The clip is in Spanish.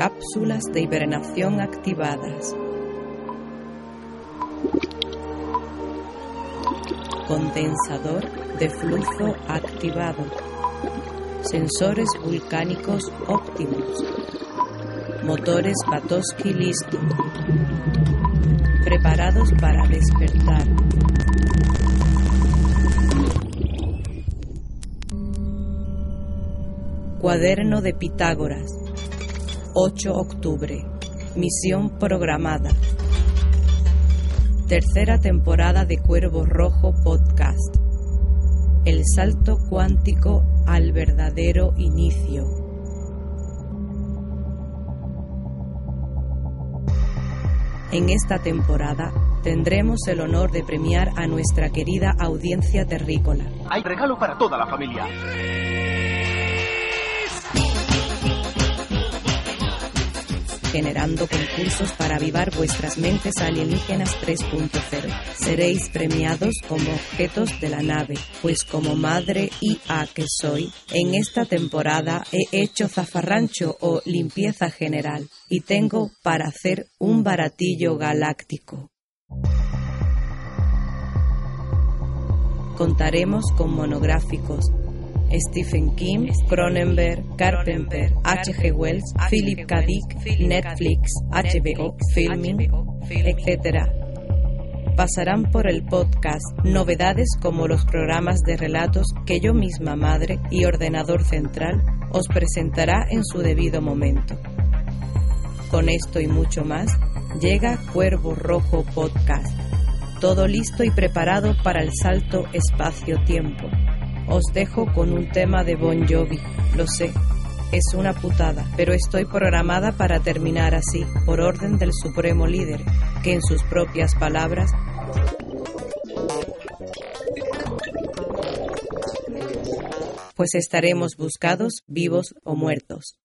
Cápsulas de hibernación activadas. Condensador de flujo activado. Sensores volcánicos óptimos. Motores Batowski listo. Preparados para despertar. Cuaderno de Pitágoras. 8 octubre. Misión programada. Tercera temporada de Cuervo Rojo Podcast. El salto cuántico al verdadero inicio. En esta temporada tendremos el honor de premiar a nuestra querida audiencia terrícola. Hay regalo para toda la familia. Generando concursos para avivar vuestras mentes alienígenas 3.0. Seréis premiados como objetos de la nave, pues como madre IA que soy, en esta temporada he hecho zafarrancho o limpieza general y tengo para hacer un baratillo galáctico. Contaremos con monográficos, Stephen King, Cronenberg, Carpenter, H.G. Wells, Philip K. Dick, Netflix, HBO, Filming, etc. Pasarán por el podcast novedades como los programas de relatos que yo misma, madre y ordenador central, os presentará en su debido momento. Con esto y mucho más, llega Cuervo Rojo Podcast. Todo listo y preparado para el salto espacio-tiempo os dejo con un tema de Bon Jovi, lo sé. Es una putada, pero estoy programada para terminar así, por orden del supremo líder, que en sus propias palabras pues estaremos buscados vivos o muertos.